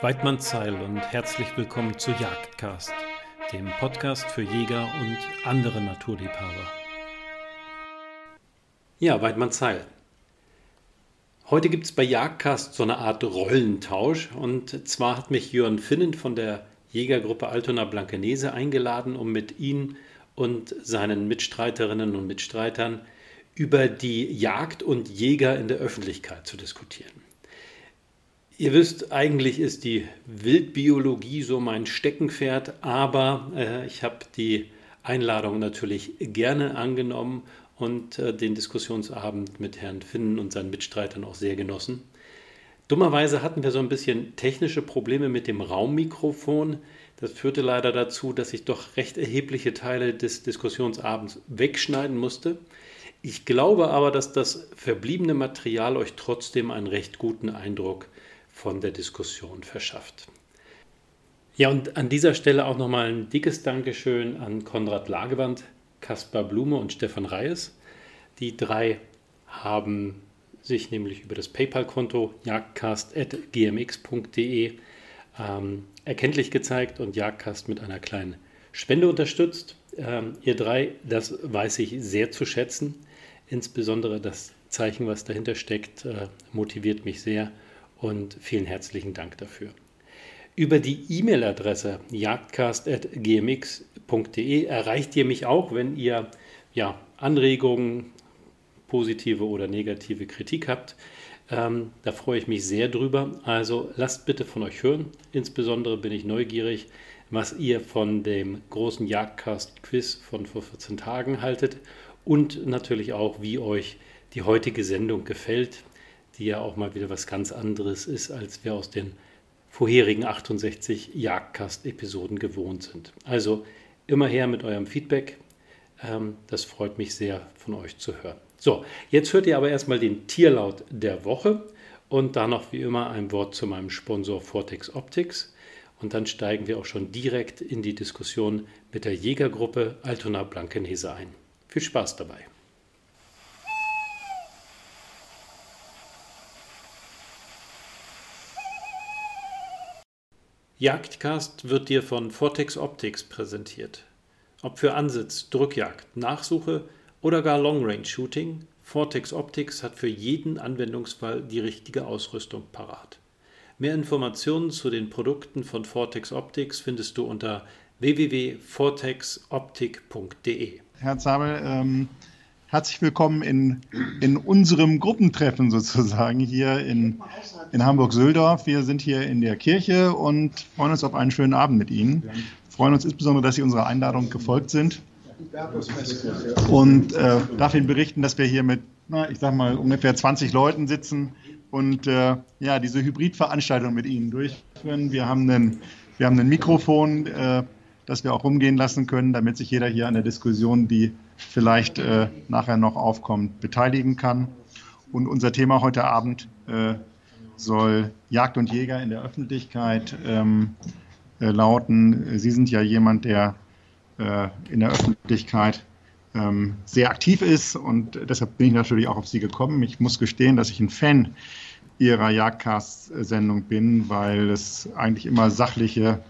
Weidmann Zeil und herzlich willkommen zu Jagdcast, dem Podcast für Jäger und andere Naturliebhaber. Ja, Weidmann Zeil. Heute gibt es bei Jagdcast so eine Art Rollentausch und zwar hat mich Jörn Finnen von der Jägergruppe Altona Blankenese eingeladen, um mit Ihnen und seinen Mitstreiterinnen und Mitstreitern über die Jagd und Jäger in der Öffentlichkeit zu diskutieren. Ihr wisst, eigentlich ist die Wildbiologie so mein Steckenpferd, aber äh, ich habe die Einladung natürlich gerne angenommen und äh, den Diskussionsabend mit Herrn Finnen und seinen Mitstreitern auch sehr genossen. Dummerweise hatten wir so ein bisschen technische Probleme mit dem Raummikrofon. Das führte leider dazu, dass ich doch recht erhebliche Teile des Diskussionsabends wegschneiden musste. Ich glaube aber, dass das verbliebene Material euch trotzdem einen recht guten Eindruck von der Diskussion verschafft. Ja, und an dieser Stelle auch nochmal ein dickes Dankeschön an Konrad Lagewand, Kaspar Blume und Stefan Reyes. Die drei haben sich nämlich über das PayPal-Konto jagdcast.gmx.de ähm, erkenntlich gezeigt und Jagdcast mit einer kleinen Spende unterstützt. Ähm, ihr drei, das weiß ich sehr zu schätzen. Insbesondere das Zeichen, was dahinter steckt, äh, motiviert mich sehr und vielen herzlichen Dank dafür. Über die E-Mail-Adresse jagdcast.gmx.de erreicht ihr mich auch, wenn ihr ja, Anregungen, positive oder negative Kritik habt. Ähm, da freue ich mich sehr drüber. Also lasst bitte von euch hören. Insbesondere bin ich neugierig, was ihr von dem großen Jagdcast-Quiz von vor 14 Tagen haltet und natürlich auch, wie euch die heutige Sendung gefällt die ja auch mal wieder was ganz anderes ist, als wir aus den vorherigen 68 Jagdcast-Episoden gewohnt sind. Also immer her mit eurem Feedback. Ähm, das freut mich sehr, von euch zu hören. So, jetzt hört ihr aber erstmal den Tierlaut der Woche und dann noch wie immer ein Wort zu meinem Sponsor Vortex Optics. Und dann steigen wir auch schon direkt in die Diskussion mit der Jägergruppe Altona Blankenese ein. Viel Spaß dabei. Jagdcast wird dir von Vortex Optics präsentiert. Ob für Ansitz, Drückjagd, Nachsuche oder gar Long Range Shooting, Vortex Optics hat für jeden Anwendungsfall die richtige Ausrüstung parat. Mehr Informationen zu den Produkten von Vortex Optics findest du unter www.vortexoptik.de. Herr Zabel, ähm, herzlich willkommen in, in unserem Gruppentreffen sozusagen hier in, in Hamburg-Söldorf. Wir sind hier in der Kirche und freuen uns auf einen schönen Abend mit Ihnen. Freuen uns insbesondere, dass Sie unserer Einladung gefolgt sind. Und äh, darf Ihnen berichten, dass wir hier mit, na, ich sag mal, ungefähr 20 Leuten sitzen und äh, ja, diese Hybridveranstaltung mit Ihnen durchführen. Wir haben einen, wir haben ein Mikrofon, äh, das wir auch rumgehen lassen können, damit sich jeder hier an der Diskussion, die vielleicht äh, nachher noch aufkommt, beteiligen kann. Und unser Thema heute Abend äh, soll Jagd und Jäger in der Öffentlichkeit ähm, äh, lauten. Sie sind ja jemand, der äh, in der Öffentlichkeit ähm, sehr aktiv ist und deshalb bin ich natürlich auch auf Sie gekommen. Ich muss gestehen, dass ich ein Fan Ihrer Jagdcast-Sendung bin, weil es eigentlich immer sachliche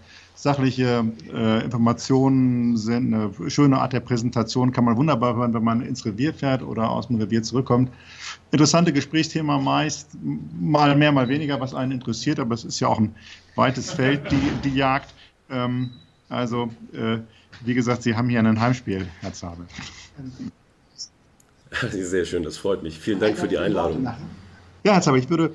sachliche äh, Informationen sind, eine schöne Art der Präsentation, kann man wunderbar hören, wenn man ins Revier fährt oder aus dem Revier zurückkommt. Interessante Gesprächsthema meist, mal mehr, mal weniger, was einen interessiert, aber es ist ja auch ein weites Feld, die, die Jagd. Ähm, also, äh, wie gesagt, Sie haben hier ein Heimspiel, Herr Zabel. Sehr schön, das freut mich. Vielen Dank für die Einladung. Ja, Herr Zabel, ich würde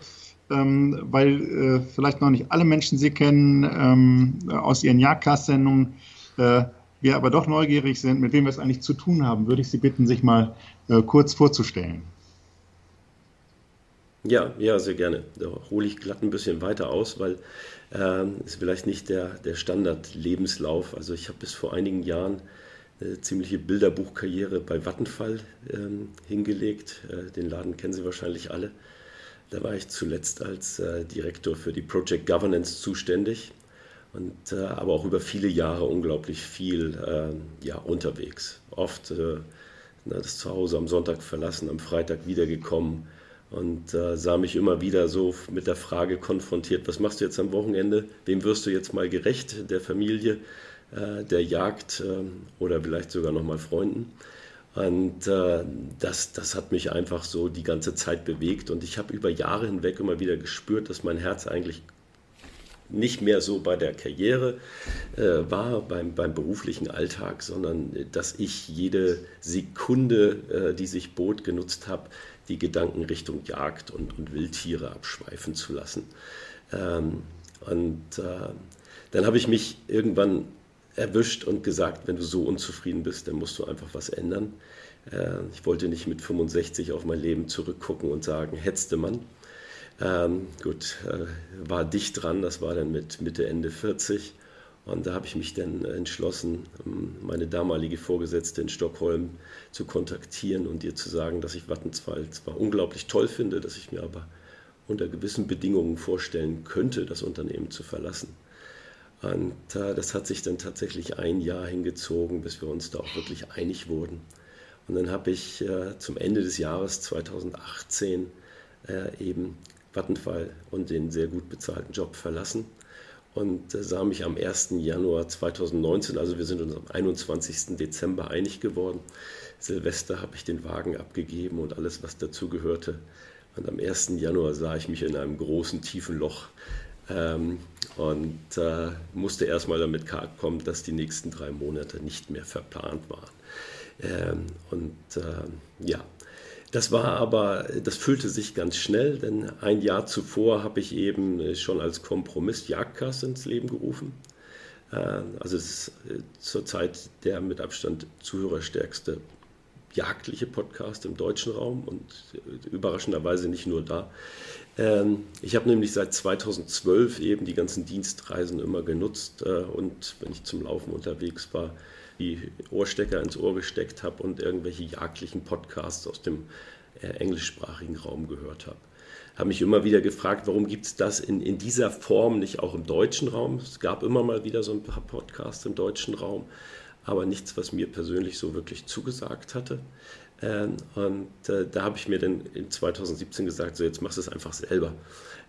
ähm, weil äh, vielleicht noch nicht alle Menschen Sie kennen ähm, aus Ihren Jagdcast-Sendungen, äh, wir aber doch neugierig sind, mit wem wir es eigentlich zu tun haben, würde ich Sie bitten, sich mal äh, kurz vorzustellen. Ja, ja, sehr gerne. Da hole ich glatt ein bisschen weiter aus, weil ähm, ist vielleicht nicht der, der Standard-Lebenslauf. Also ich habe bis vor einigen Jahren eine ziemliche Bilderbuchkarriere bei Vattenfall ähm, hingelegt. Äh, den Laden kennen Sie wahrscheinlich alle. Da war ich zuletzt als äh, Direktor für die Project Governance zuständig und äh, aber auch über viele Jahre unglaublich viel äh, ja, unterwegs. Oft äh, das Zuhause am Sonntag verlassen, am Freitag wiedergekommen und äh, sah mich immer wieder so mit der Frage konfrontiert, was machst du jetzt am Wochenende? Wem wirst du jetzt mal gerecht? Der Familie, äh, der Jagd äh, oder vielleicht sogar nochmal Freunden? Und äh, das, das hat mich einfach so die ganze Zeit bewegt und ich habe über Jahre hinweg immer wieder gespürt, dass mein Herz eigentlich nicht mehr so bei der Karriere äh, war, beim, beim beruflichen Alltag, sondern äh, dass ich jede Sekunde, äh, die sich bot, genutzt habe, die Gedanken Richtung Jagd und, und Wildtiere abschweifen zu lassen. Ähm, und äh, dann habe ich mich irgendwann erwischt und gesagt, wenn du so unzufrieden bist, dann musst du einfach was ändern. Äh, ich wollte nicht mit 65 auf mein Leben zurückgucken und sagen, hetzte man. Ähm, gut, äh, war dicht dran, das war dann mit Mitte, Ende 40. Und da habe ich mich dann entschlossen, ähm, meine damalige Vorgesetzte in Stockholm zu kontaktieren und ihr zu sagen, dass ich Vattenfall zwar unglaublich toll finde, dass ich mir aber unter gewissen Bedingungen vorstellen könnte, das Unternehmen zu verlassen. Und äh, das hat sich dann tatsächlich ein Jahr hingezogen, bis wir uns da auch wirklich einig wurden. Und dann habe ich äh, zum Ende des Jahres 2018 äh, eben Vattenfall und den sehr gut bezahlten Job verlassen und sah mich am 1. Januar 2019, also wir sind uns am 21. Dezember einig geworden. Silvester habe ich den Wagen abgegeben und alles, was dazu gehörte. Und am 1. Januar sah ich mich in einem großen, tiefen Loch ähm, und äh, musste erstmal damit kommen, dass die nächsten drei Monate nicht mehr verplant waren. Ähm, und äh, ja, das war aber, das füllte sich ganz schnell, denn ein Jahr zuvor habe ich eben äh, schon als Kompromiss Jagdcast ins Leben gerufen. Äh, also es ist äh, zurzeit der mit Abstand zuhörerstärkste jagdliche Podcast im deutschen Raum und überraschenderweise nicht nur da. Ähm, ich habe nämlich seit 2012 eben die ganzen Dienstreisen immer genutzt und wenn ich zum Laufen unterwegs war, die Ohrstecker ins Ohr gesteckt habe und irgendwelche jagdlichen Podcasts aus dem äh, englischsprachigen Raum gehört habe. Habe mich immer wieder gefragt, warum gibt es das in, in dieser Form nicht auch im deutschen Raum? Es gab immer mal wieder so ein paar Podcasts im deutschen Raum, aber nichts, was mir persönlich so wirklich zugesagt hatte. Ähm, und äh, da habe ich mir dann in 2017 gesagt, so jetzt machst du es einfach selber,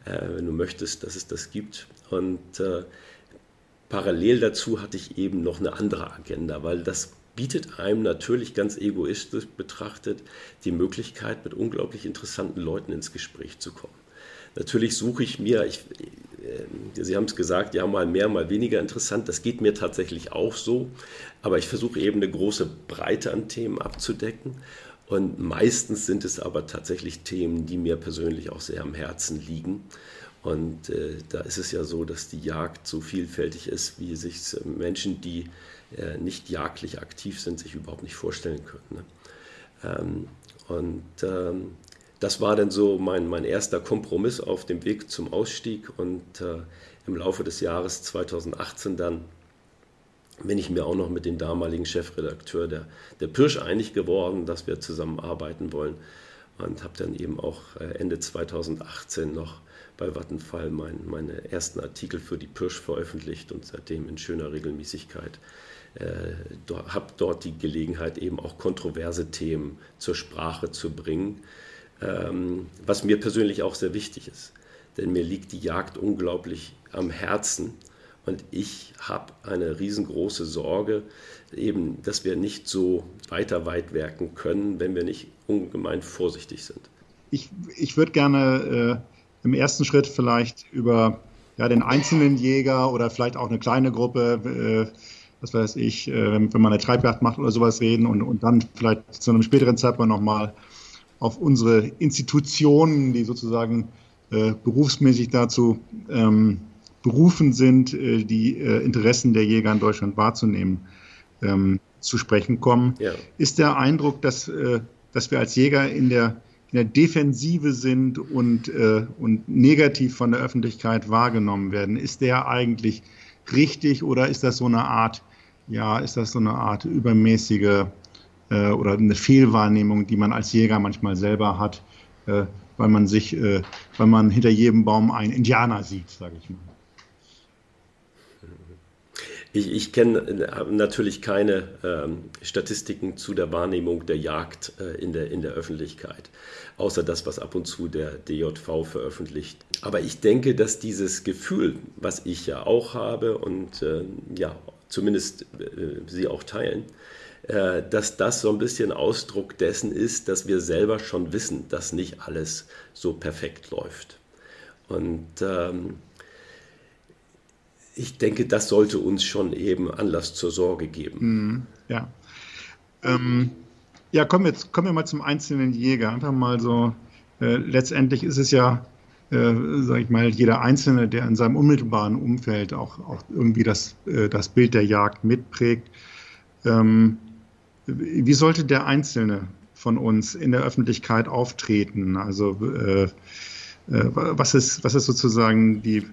äh, wenn du möchtest, dass es das gibt. Und äh, parallel dazu hatte ich eben noch eine andere Agenda, weil das bietet einem natürlich ganz egoistisch betrachtet die Möglichkeit, mit unglaublich interessanten Leuten ins Gespräch zu kommen. Natürlich suche ich mir, ich, Sie haben es gesagt, ja, mal mehr, mal weniger interessant. Das geht mir tatsächlich auch so. Aber ich versuche eben eine große Breite an Themen abzudecken. Und meistens sind es aber tatsächlich Themen, die mir persönlich auch sehr am Herzen liegen. Und äh, da ist es ja so, dass die Jagd so vielfältig ist, wie sich Menschen, die äh, nicht jagdlich aktiv sind, sich überhaupt nicht vorstellen können. Ne? Ähm, und ähm, das war dann so mein, mein erster Kompromiss auf dem Weg zum Ausstieg. Und äh, im Laufe des Jahres 2018 dann bin ich mir auch noch mit dem damaligen Chefredakteur der, der Pirsch einig geworden, dass wir zusammenarbeiten wollen. Und habe dann eben auch äh, Ende 2018 noch bei Vattenfall mein, meine ersten Artikel für die Pirsch veröffentlicht und seitdem in schöner Regelmäßigkeit äh, habe dort die Gelegenheit, eben auch kontroverse Themen zur Sprache zu bringen, was mir persönlich auch sehr wichtig ist. Denn mir liegt die Jagd unglaublich am Herzen und ich habe eine riesengroße Sorge, eben, dass wir nicht so weiter weit werken können, wenn wir nicht ungemein vorsichtig sind. Ich, ich würde gerne äh im ersten Schritt vielleicht über ja, den einzelnen Jäger oder vielleicht auch eine kleine Gruppe, äh, was weiß ich, äh, wenn, man eine Treibjagd macht oder sowas reden und, und dann vielleicht zu einem späteren Zeitpunkt nochmal auf unsere Institutionen, die sozusagen äh, berufsmäßig dazu ähm, berufen sind, äh, die äh, Interessen der Jäger in Deutschland wahrzunehmen, ähm, zu sprechen kommen. Ja. Ist der Eindruck, dass, äh, dass wir als Jäger in der in der Defensive sind und, äh, und negativ von der Öffentlichkeit wahrgenommen werden. Ist der eigentlich richtig oder ist das so eine Art, ja, ist das so eine Art übermäßige äh, oder eine Fehlwahrnehmung, die man als Jäger manchmal selber hat, äh, weil man sich, äh, weil man hinter jedem Baum einen Indianer sieht, sage ich mal. Ich, ich kenne natürlich keine ähm, Statistiken zu der Wahrnehmung der Jagd äh, in, der, in der Öffentlichkeit, außer das, was ab und zu der DJV veröffentlicht. Aber ich denke, dass dieses Gefühl, was ich ja auch habe und äh, ja, zumindest äh, Sie auch teilen, dass das so ein bisschen Ausdruck dessen ist, dass wir selber schon wissen, dass nicht alles so perfekt läuft. Und ähm, ich denke, das sollte uns schon eben Anlass zur Sorge geben. Mhm, ja. Ähm, ja, kommen wir, jetzt, kommen wir mal zum einzelnen Jäger. Einfach mal so, äh, letztendlich ist es ja, äh, sag ich mal, jeder Einzelne, der in seinem unmittelbaren Umfeld auch, auch irgendwie das, äh, das Bild der Jagd mitprägt. Ähm, wie sollte der Einzelne von uns in der Öffentlichkeit auftreten? Also äh, äh was, ist, was ist sozusagen die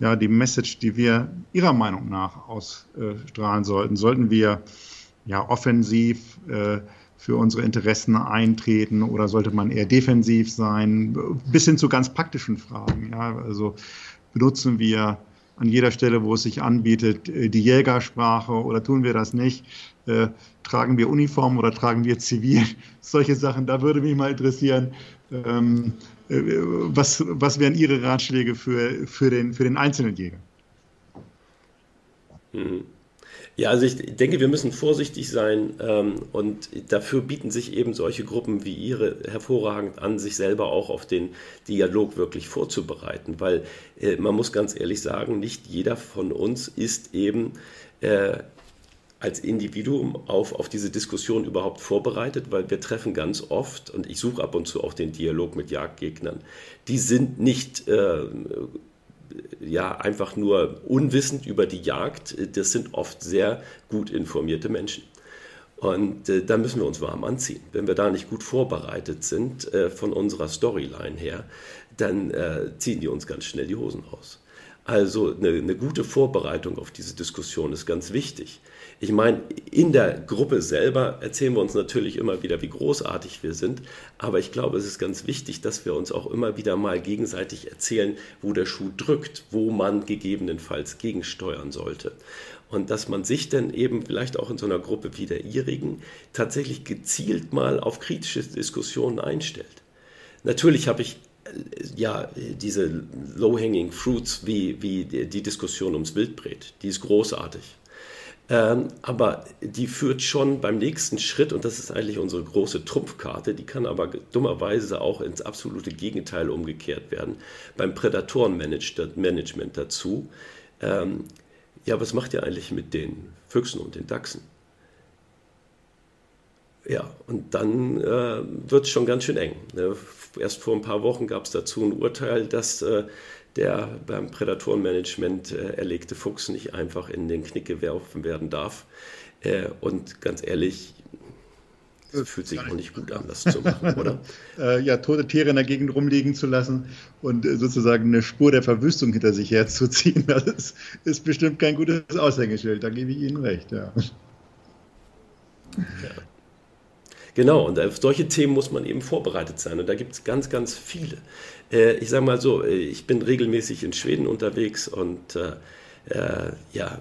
ja, die Message, die wir Ihrer Meinung nach ausstrahlen sollten? Sollten wir ja offensiv äh, für unsere Interessen eintreten oder sollte man eher defensiv sein? Bis hin zu ganz praktischen Fragen. Ja, also benutzen wir an jeder Stelle, wo es sich anbietet, äh, die Jägersprache oder tun wir das nicht? Tragen wir Uniform oder tragen wir zivil? Solche Sachen, da würde mich mal interessieren, ähm, äh, was, was wären Ihre Ratschläge für, für, den, für den einzelnen Jäger? Mhm. Ja, also ich denke, wir müssen vorsichtig sein ähm, und dafür bieten sich eben solche Gruppen wie Ihre hervorragend an, sich selber auch auf den Dialog wirklich vorzubereiten, weil äh, man muss ganz ehrlich sagen, nicht jeder von uns ist eben äh, als Individuum auf, auf diese Diskussion überhaupt vorbereitet, weil wir treffen ganz oft, und ich suche ab und zu auch den Dialog mit Jagdgegnern, die sind nicht äh, ja, einfach nur unwissend über die Jagd, das sind oft sehr gut informierte Menschen. Und äh, da müssen wir uns warm anziehen. Wenn wir da nicht gut vorbereitet sind äh, von unserer Storyline her, dann äh, ziehen die uns ganz schnell die Hosen aus. Also eine, eine gute Vorbereitung auf diese Diskussion ist ganz wichtig. Ich meine, in der Gruppe selber erzählen wir uns natürlich immer wieder, wie großartig wir sind, aber ich glaube, es ist ganz wichtig, dass wir uns auch immer wieder mal gegenseitig erzählen, wo der Schuh drückt, wo man gegebenenfalls gegensteuern sollte. Und dass man sich dann eben vielleicht auch in so einer Gruppe wie der ihrigen tatsächlich gezielt mal auf kritische Diskussionen einstellt. Natürlich habe ich äh, ja, diese low-hanging fruits wie, wie die Diskussion ums Wildbret, die ist großartig. Ähm, aber die führt schon beim nächsten Schritt, und das ist eigentlich unsere große Trumpfkarte, die kann aber dummerweise auch ins absolute Gegenteil umgekehrt werden, beim Prädatorenmanagement dazu. Ähm, ja, was macht ihr eigentlich mit den Füchsen und den Dachsen? Ja, und dann äh, wird es schon ganz schön eng. Ne? Erst vor ein paar Wochen gab es dazu ein Urteil, dass äh, der beim Prädatorenmanagement äh, erlegte Fuchs nicht einfach in den Knick geworfen werden darf. Äh, und ganz ehrlich, es fühlt sich auch nicht gut an, das zu machen, oder? äh, ja, tote Tiere in der Gegend rumliegen zu lassen und sozusagen eine Spur der Verwüstung hinter sich herzuziehen, das ist, ist bestimmt kein gutes Aushängeschild, da gebe ich Ihnen recht, ja. ja. Genau, und auf solche Themen muss man eben vorbereitet sein. Und da gibt es ganz, ganz viele. Äh, ich sage mal so, äh, ich bin regelmäßig in Schweden unterwegs und äh, äh, ja,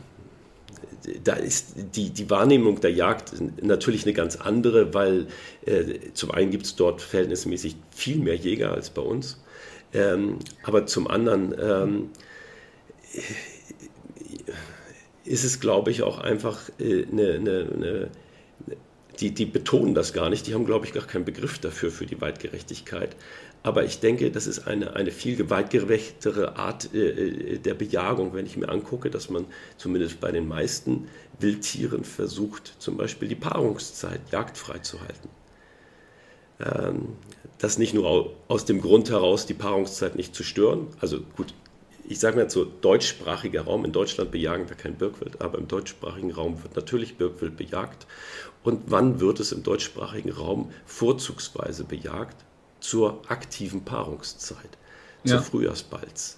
da ist die, die Wahrnehmung der Jagd natürlich eine ganz andere, weil äh, zum einen gibt es dort verhältnismäßig viel mehr Jäger als bei uns. Ähm, aber zum anderen ähm, ist es, glaube ich, auch einfach äh, eine, eine, eine die, die betonen das gar nicht, die haben, glaube ich, gar keinen Begriff dafür, für die Weitgerechtigkeit. Aber ich denke, das ist eine, eine viel weitgerechtere Art äh, äh, der Bejagung, wenn ich mir angucke, dass man zumindest bei den meisten Wildtieren versucht, zum Beispiel die Paarungszeit jagdfrei zu halten. Ähm, das nicht nur aus dem Grund heraus, die Paarungszeit nicht zu stören. Also gut, ich sage mal so, deutschsprachiger Raum. In Deutschland bejagen wir kein Birkwild, aber im deutschsprachigen Raum wird natürlich Birkwild bejagt. Und wann wird es im deutschsprachigen Raum vorzugsweise bejagt? Zur aktiven Paarungszeit, zur ja. Frühjahrsbalz.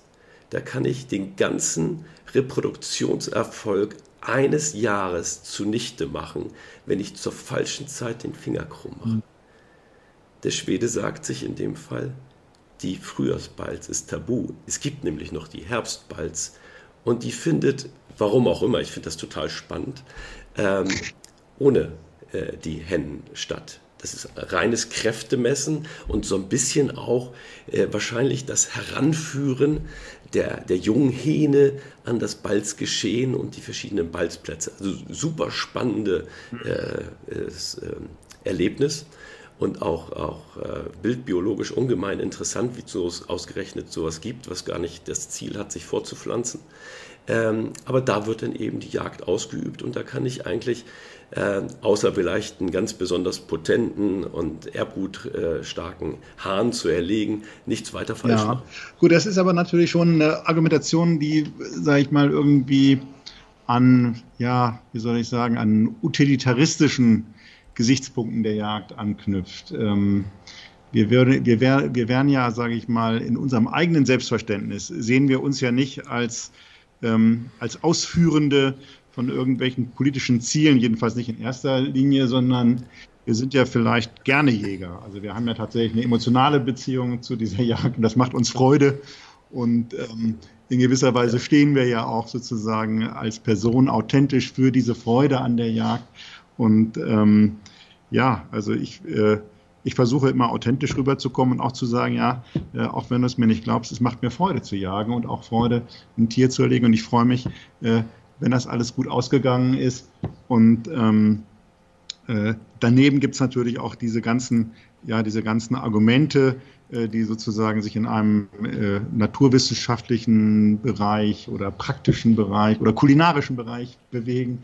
Da kann ich den ganzen Reproduktionserfolg eines Jahres zunichte machen, wenn ich zur falschen Zeit den Finger krumm mache. Mhm. Der Schwede sagt sich in dem Fall, die Frühjahrsbalz ist tabu. Es gibt nämlich noch die Herbstbalz und die findet, warum auch immer, ich finde das total spannend, ähm, ohne äh, die Hennen statt. Das ist reines Kräftemessen und so ein bisschen auch äh, wahrscheinlich das Heranführen der, der jungen Hähne an das Balzgeschehen und die verschiedenen Balzplätze. Also super spannende äh, äh, Erlebnis und auch, auch äh, bildbiologisch ungemein interessant, wie es ausgerechnet sowas gibt, was gar nicht das Ziel hat, sich fortzupflanzen. Ähm, aber da wird dann eben die Jagd ausgeübt und da kann ich eigentlich äh, außer vielleicht einen ganz besonders potenten und erbgutstarken äh, Hahn zu erlegen, nichts weiter falsch ja. machen. Gut, das ist aber natürlich schon eine Argumentation, die, sage ich mal, irgendwie an, ja, wie soll ich sagen, an utilitaristischen Gesichtspunkten der Jagd anknüpft. Ähm, wir, würde, wir, wär, wir wären ja, sage ich mal, in unserem eigenen Selbstverständnis, sehen wir uns ja nicht als, ähm, als Ausführende von irgendwelchen politischen Zielen, jedenfalls nicht in erster Linie, sondern wir sind ja vielleicht gerne Jäger. Also wir haben ja tatsächlich eine emotionale Beziehung zu dieser Jagd und das macht uns Freude. Und ähm, in gewisser Weise stehen wir ja auch sozusagen als Person authentisch für diese Freude an der Jagd. Und ähm, ja, also ich, äh, ich versuche immer authentisch rüberzukommen und auch zu sagen, ja, äh, auch wenn du es mir nicht glaubst, es macht mir Freude zu jagen und auch Freude, ein Tier zu erlegen. Und ich freue mich, äh, wenn das alles gut ausgegangen ist. Und ähm, äh, daneben gibt es natürlich auch diese ganzen, ja, diese ganzen Argumente, äh, die sozusagen sich in einem äh, naturwissenschaftlichen Bereich oder praktischen Bereich oder kulinarischen Bereich bewegen.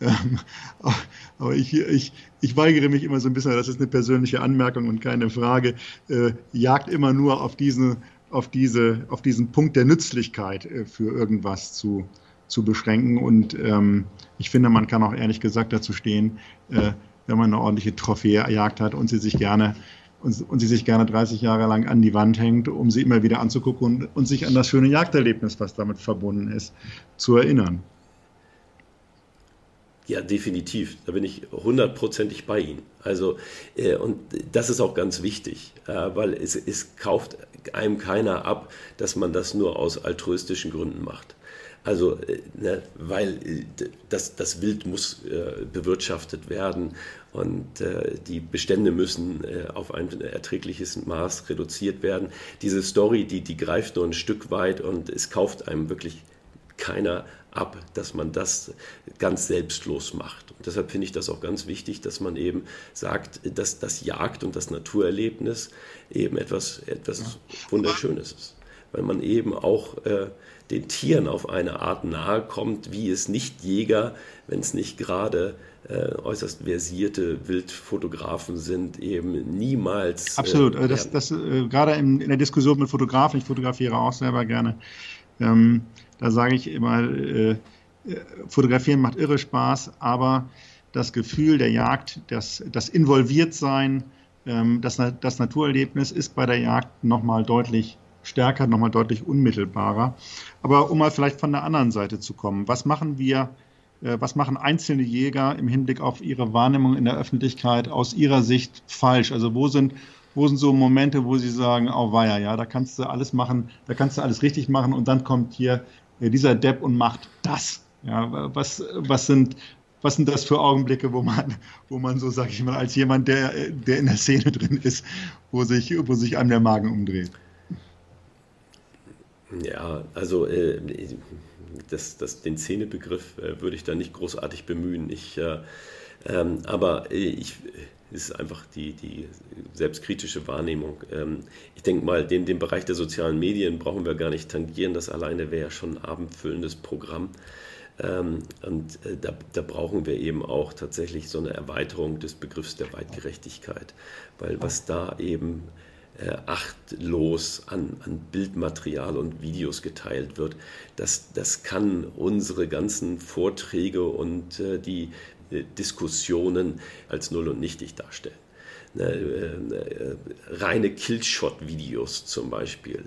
Ähm, aber ich, ich, ich weigere mich immer so ein bisschen, das ist eine persönliche Anmerkung und keine Frage, äh, jagt immer nur auf diesen, auf, diese, auf diesen Punkt der Nützlichkeit äh, für irgendwas zu, zu beschränken. Und ähm, ich finde, man kann auch ehrlich gesagt dazu stehen, äh, wenn man eine ordentliche Trophäe erjagt hat und sie sich gerne und, und, sie sich gerne 30 Jahre lang an die Wand hängt, um sie immer wieder anzugucken und, und sich an das schöne Jagderlebnis, was damit verbunden ist, zu erinnern. Ja, definitiv. Da bin ich hundertprozentig bei Ihnen. Also, äh, und das ist auch ganz wichtig, äh, weil es, es kauft einem keiner ab, dass man das nur aus altruistischen Gründen macht. Also, äh, ne, weil äh, das, das Wild muss äh, bewirtschaftet werden und äh, die Bestände müssen äh, auf ein erträgliches Maß reduziert werden. Diese Story, die, die greift nur ein Stück weit und es kauft einem wirklich keiner ab, dass man das ganz selbstlos macht. Und deshalb finde ich das auch ganz wichtig, dass man eben sagt, dass das Jagd und das Naturerlebnis eben etwas, etwas Wunderschönes ist. Weil man eben auch äh, den Tieren auf eine Art nahe kommt, wie es Nichtjäger, wenn es nicht gerade äh, äußerst versierte Wildfotografen sind, eben niemals. Äh, Absolut, äh, das, das äh, gerade in, in, der Diskussion mit Fotografen, ich fotografiere auch selber gerne, ähm, da sage ich immer, äh, fotografieren macht irre Spaß, aber das Gefühl der Jagd, das, das Involviertsein, ähm, das, das Naturerlebnis ist bei der Jagd nochmal deutlich stärker, nochmal deutlich unmittelbarer. Aber um mal vielleicht von der anderen Seite zu kommen, was machen wir, äh, was machen einzelne Jäger im Hinblick auf ihre Wahrnehmung in der Öffentlichkeit aus ihrer Sicht falsch? Also wo sind, wo sind so Momente, wo sie sagen, oh weia, ja, da kannst du alles machen, da kannst du alles richtig machen und dann kommt hier äh, dieser Depp und macht das. Ja, was, was sind, was sind das für Augenblicke, wo man, wo man so, sag ich mal, als jemand, der, der in der Szene drin ist, wo sich, wo sich einem der Magen umdreht? Ja, also äh, das, das, den Szenebegriff äh, würde ich da nicht großartig bemühen. Ich, äh, ähm, aber äh, ich, es ist einfach die, die selbstkritische Wahrnehmung. Ähm, ich denke mal, den, den Bereich der sozialen Medien brauchen wir gar nicht tangieren. Das alleine wäre ja schon ein abendfüllendes Programm. Ähm, und äh, da, da, brauchen wir eben auch tatsächlich so eine Erweiterung des Begriffs der Weitgerechtigkeit, weil was da eben äh, achtlos an, an, Bildmaterial und Videos geteilt wird. Das, das kann unsere ganzen Vorträge und äh, die äh, Diskussionen als null und nichtig darstellen. Ne, äh, äh, reine Killshot-Videos zum Beispiel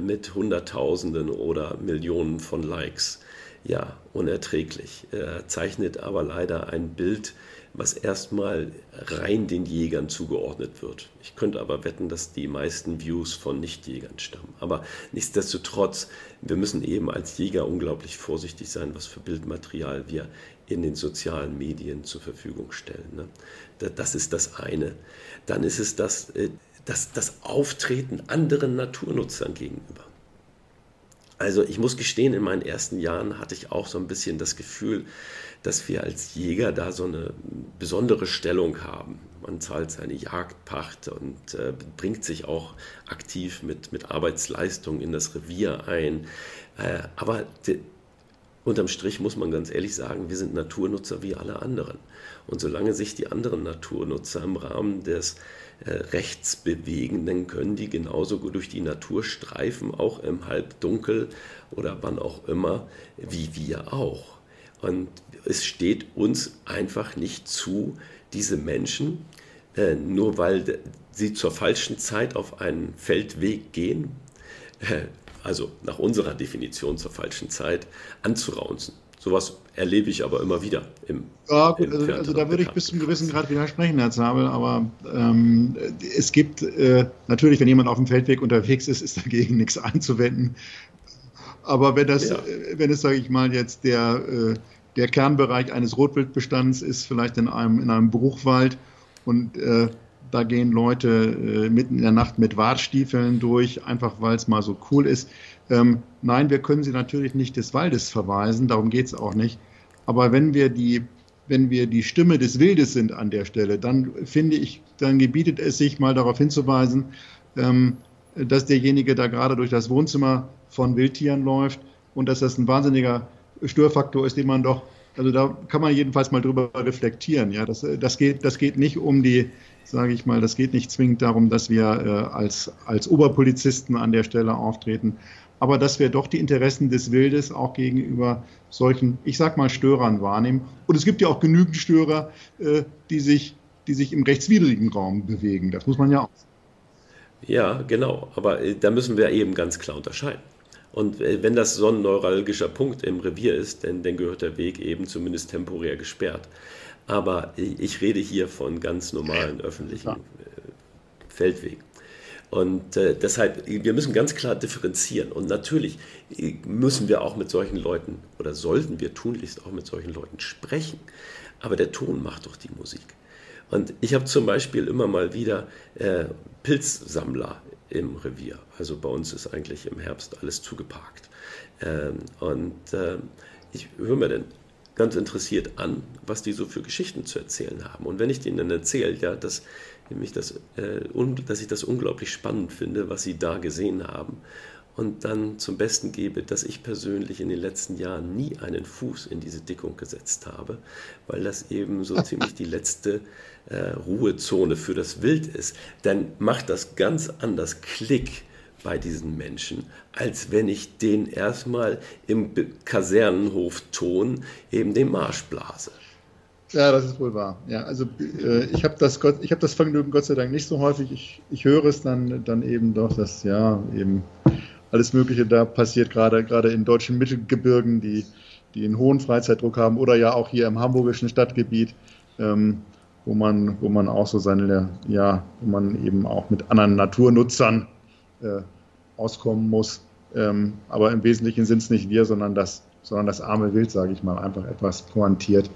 mit Hunderttausenden oder Millionen von Likes ja, unerträglich. Er zeichnet aber leider ein Bild, was erstmal rein den Jägern zugeordnet wird. Ich könnte aber wetten, dass die meisten Views von Nichtjägern stammen. Aber nichtsdestotrotz, wir müssen eben als Jäger unglaublich vorsichtig sein, was für Bildmaterial wir in den sozialen Medien zur Verfügung stellen. Ne? Das ist das eine. Dann ist es das, äh, das, das Auftreten anderen Naturnutzern gegenüber. Also ich muss gestehen, in meinen ersten Jahren hatte ich auch so ein bisschen das Gefühl, dass wir als Jäger da so eine besondere Stellung haben. Man zahlt seine Jagdpacht und äh, bringt sich auch aktiv mit, mit Arbeitsleistung in das Revier ein. Äh, aber de, unterm Strich muss man ganz ehrlich sagen, wir sind Naturnutzer wie alle anderen. Und solange sich die anderen Naturnutzer im Rahmen des äh, rechts bewegen, dann können die genauso gut durch die Natur streifen, auch im Halbdunkel oder wann auch immer, wie wir auch. Und es steht uns einfach nicht zu, diese Menschen, äh, nur weil sie zur falschen Zeit auf einen Feldweg gehen, äh, also nach unserer Definition zur falschen Zeit, anzuraunzen. Sowas erlebe ich aber immer wieder im. Ja, gut, also, also, da würde ich bis zum gewissen Grad widersprechen, Herr Zabel, aber ähm, es gibt äh, natürlich, wenn jemand auf dem Feldweg unterwegs ist, ist dagegen nichts einzuwenden. Aber wenn das, ja. Äh, wenn es, sage ich mal, jetzt der, äh, der Kernbereich eines Rotwildbestands ist, vielleicht in einem, in einem Bruchwald und äh, da gehen Leute äh, mitten in der Nacht mit Wartstiefeln durch, einfach weil es mal so cool ist. Ähm, nein, wir können sie natürlich nicht des Waldes verweisen, darum geht es auch nicht. Aber wenn wir die wenn wir die Stimme des Wildes sind an der Stelle, dann finde ich, dann gebietet es sich mal darauf hinzuweisen, ähm, dass derjenige da gerade durch das Wohnzimmer von Wildtieren läuft und dass das ein wahnsinniger Störfaktor ist, den man doch, also da kann man jedenfalls mal drüber reflektieren. Ja, das, das geht, das geht nicht um die, sage ich mal, das geht nicht zwingend darum, dass wir äh, als, als Oberpolizisten an der Stelle auftreten, aber dass wir doch die Interessen des Wildes auch gegenüber solchen, ich sag mal, Störern wahrnehmen. Und es gibt ja auch genügend Störer, äh, die, sich, die sich im rechtswidrigen Raum bewegen. Das muss man ja auch. Ja, genau. Aber äh, da müssen wir eben ganz klar unterscheiden. Und äh, wenn das so ein neuralgischer Punkt im Revier ist, dann, dann gehört der Weg eben zumindest temporär gesperrt. Aber ich rede hier von ganz normalen öffentlichen ja. Feldwegen. Und äh, deshalb, wir müssen ganz klar differenzieren. Und natürlich äh, müssen wir auch mit solchen Leuten oder sollten wir tunlichst auch mit solchen Leuten sprechen. Aber der Ton macht doch die Musik. Und ich habe zum Beispiel immer mal wieder äh, Pilzsammler im Revier. Also bei uns ist eigentlich im Herbst alles zugeparkt. Ähm, und äh, ich höre mir dann ganz interessiert an, was die so für Geschichten zu erzählen haben. Und wenn ich denen dann erzähle, ja, dass nämlich das, äh, dass ich das unglaublich spannend finde, was Sie da gesehen haben. Und dann zum Besten gebe, dass ich persönlich in den letzten Jahren nie einen Fuß in diese Dickung gesetzt habe, weil das eben so ziemlich die letzte äh, Ruhezone für das Wild ist. Dann macht das ganz anders Klick bei diesen Menschen, als wenn ich den erstmal im Kasernenhofton eben den Marsch blase. Ja, das ist wohl wahr. Ja, also äh, ich habe das, hab das Vergnügen Gott sei Dank nicht so häufig. Ich, ich höre es dann, dann eben doch, dass ja eben alles Mögliche da passiert, gerade, gerade in deutschen Mittelgebirgen, die, die einen hohen Freizeitdruck haben oder ja auch hier im hamburgischen Stadtgebiet, ähm, wo, man, wo man auch so seine, ja, wo man eben auch mit anderen Naturnutzern äh, auskommen muss. Ähm, aber im Wesentlichen sind es nicht wir, sondern das, sondern das arme Wild, sage ich mal, einfach etwas pointiert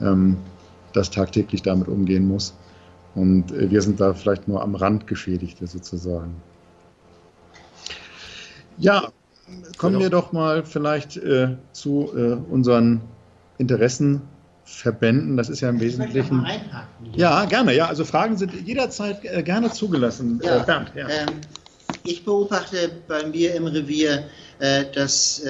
ähm, das tagtäglich damit umgehen muss. Und äh, wir sind da vielleicht nur am Rand Geschädigte sozusagen. Ja, kommen wir doch mal vielleicht äh, zu äh, unseren Interessenverbänden. Das ist ja im Wesentlichen. Ja, gerne. Ja, also Fragen sind jederzeit äh, gerne zugelassen. Ja, äh, Bernd, ja. Ähm, ich beobachte bei mir im Revier, äh, dass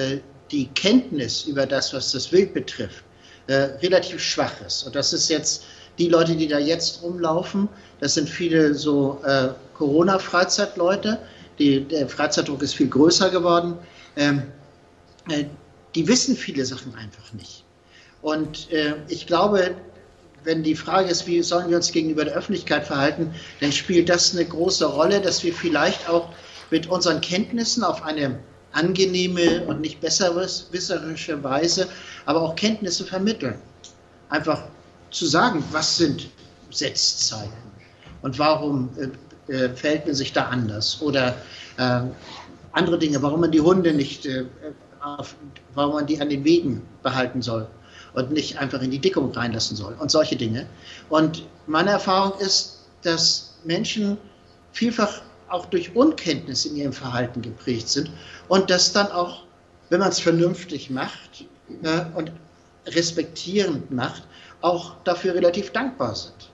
die Kenntnis über das, was das Wild betrifft, äh, relativ schwach ist. Und das ist jetzt die Leute, die da jetzt rumlaufen, das sind viele so äh, Corona-Freizeitleute. der Freizeitdruck ist viel größer geworden. Ähm, äh, die wissen viele Sachen einfach nicht. Und äh, ich glaube, wenn die Frage ist, wie sollen wir uns gegenüber der Öffentlichkeit verhalten, dann spielt das eine große Rolle, dass wir vielleicht auch mit unseren Kenntnissen auf eine angenehme und nicht besserwisserische Weise, aber auch Kenntnisse vermitteln. Einfach zu sagen, was sind Setzzeiten und warum äh, äh, verhält man sich da anders oder äh, andere Dinge, warum man die Hunde nicht, äh, auf, warum man die an den Wegen behalten soll und nicht einfach in die Dickung reinlassen soll und solche Dinge. Und meine Erfahrung ist, dass Menschen vielfach auch durch Unkenntnis in ihrem Verhalten geprägt sind und das dann auch, wenn man es vernünftig macht äh, und respektierend macht, auch dafür relativ dankbar sind.